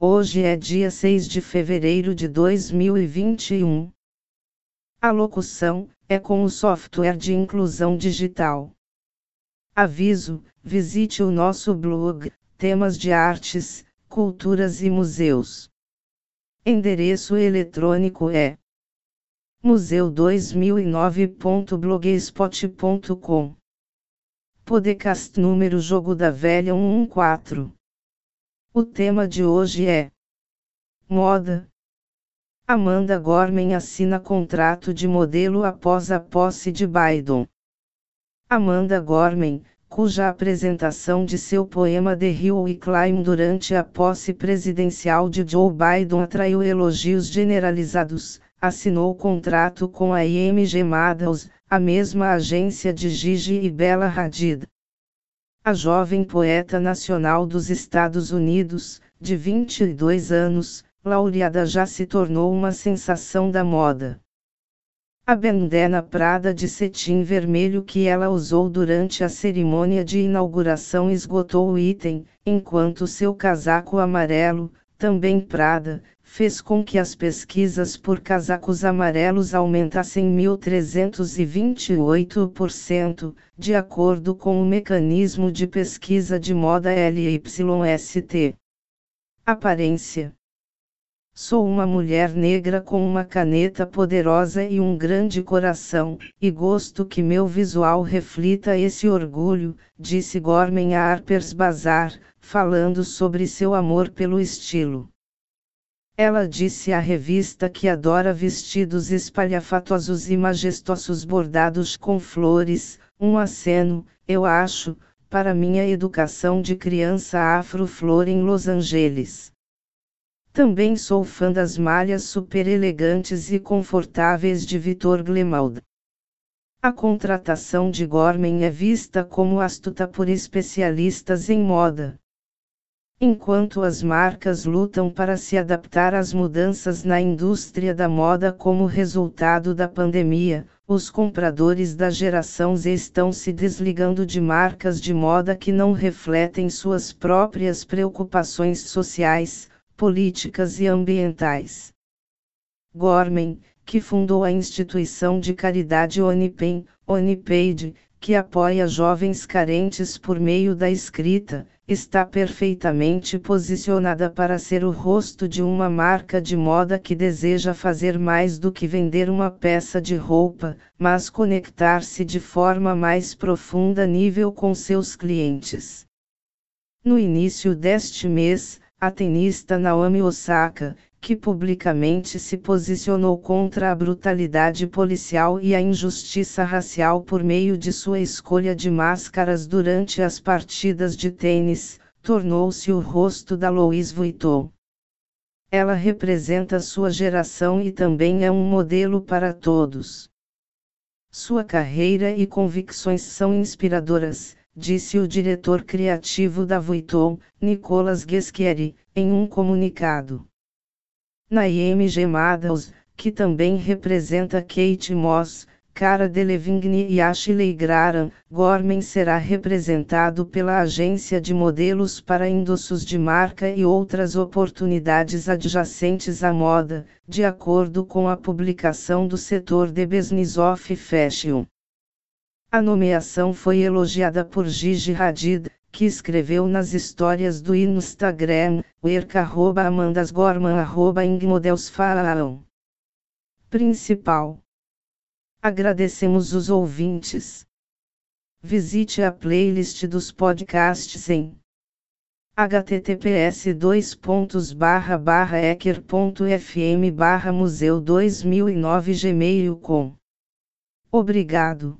Hoje é dia 6 de fevereiro de 2021. A locução é com o software de inclusão digital. Aviso: visite o nosso blog, temas de artes, culturas e museus. Endereço eletrônico é museu2009.blogspot.com. Podcast número Jogo da Velha 114. O tema de hoje é Moda. Amanda Gorman assina contrato de modelo após a posse de Biden. Amanda Gorman, cuja apresentação de seu poema The Hill We Climb durante a posse presidencial de Joe Biden atraiu elogios generalizados, assinou contrato com a IMG Models, a mesma agência de Gigi e Bella Hadid. A jovem poeta nacional dos Estados Unidos, de 22 anos, laureada já se tornou uma sensação da moda. A bandana prada de cetim vermelho que ela usou durante a cerimônia de inauguração esgotou o item, enquanto seu casaco amarelo, também prada, fez com que as pesquisas por casacos amarelos aumentassem 1.328%, de acordo com o mecanismo de pesquisa de moda LYST. Aparência Sou uma mulher negra com uma caneta poderosa e um grande coração, e gosto que meu visual reflita esse orgulho, disse Gorman a Harper's Bazaar, falando sobre seu amor pelo estilo. Ela disse à revista que adora vestidos espalhafatosos e majestosos bordados com flores, um aceno, eu acho, para minha educação de criança afro-flor em Los Angeles. Também sou fã das malhas super elegantes e confortáveis de Vitor Glemald. A contratação de Gorman é vista como astuta por especialistas em moda. Enquanto as marcas lutam para se adaptar às mudanças na indústria da moda como resultado da pandemia, os compradores da geração Z estão se desligando de marcas de moda que não refletem suas próprias preocupações sociais, políticas e ambientais. Gorman, que fundou a instituição de caridade Onipen, Onipaid, que apoia jovens carentes por meio da escrita, está perfeitamente posicionada para ser o rosto de uma marca de moda que deseja fazer mais do que vender uma peça de roupa, mas conectar-se de forma mais profunda nível com seus clientes. No início deste mês, a tenista Naomi Osaka, que publicamente se posicionou contra a brutalidade policial e a injustiça racial por meio de sua escolha de máscaras durante as partidas de tênis, tornou-se o rosto da Louis Vuitton. Ela representa sua geração e também é um modelo para todos. Sua carreira e convicções são inspiradoras, disse o diretor criativo da Vuitton, Nicolas Ghesquieri, em um comunicado. Na IMG Models, que também representa Kate Moss, Cara Delevingne e Ashley Graham, Gorman será representado pela agência de modelos para endossos de marca e outras oportunidades adjacentes à moda, de acordo com a publicação do setor de Business of Fashion. A nomeação foi elogiada por Gigi Hadid, que escreveu nas histórias do Instagram, werk@amandasgorman@ingmodelsfalam. Principal. Agradecemos os ouvintes. Visite a playlist dos podcasts em https ecker.fm museu 2009 gmail.com. Obrigado.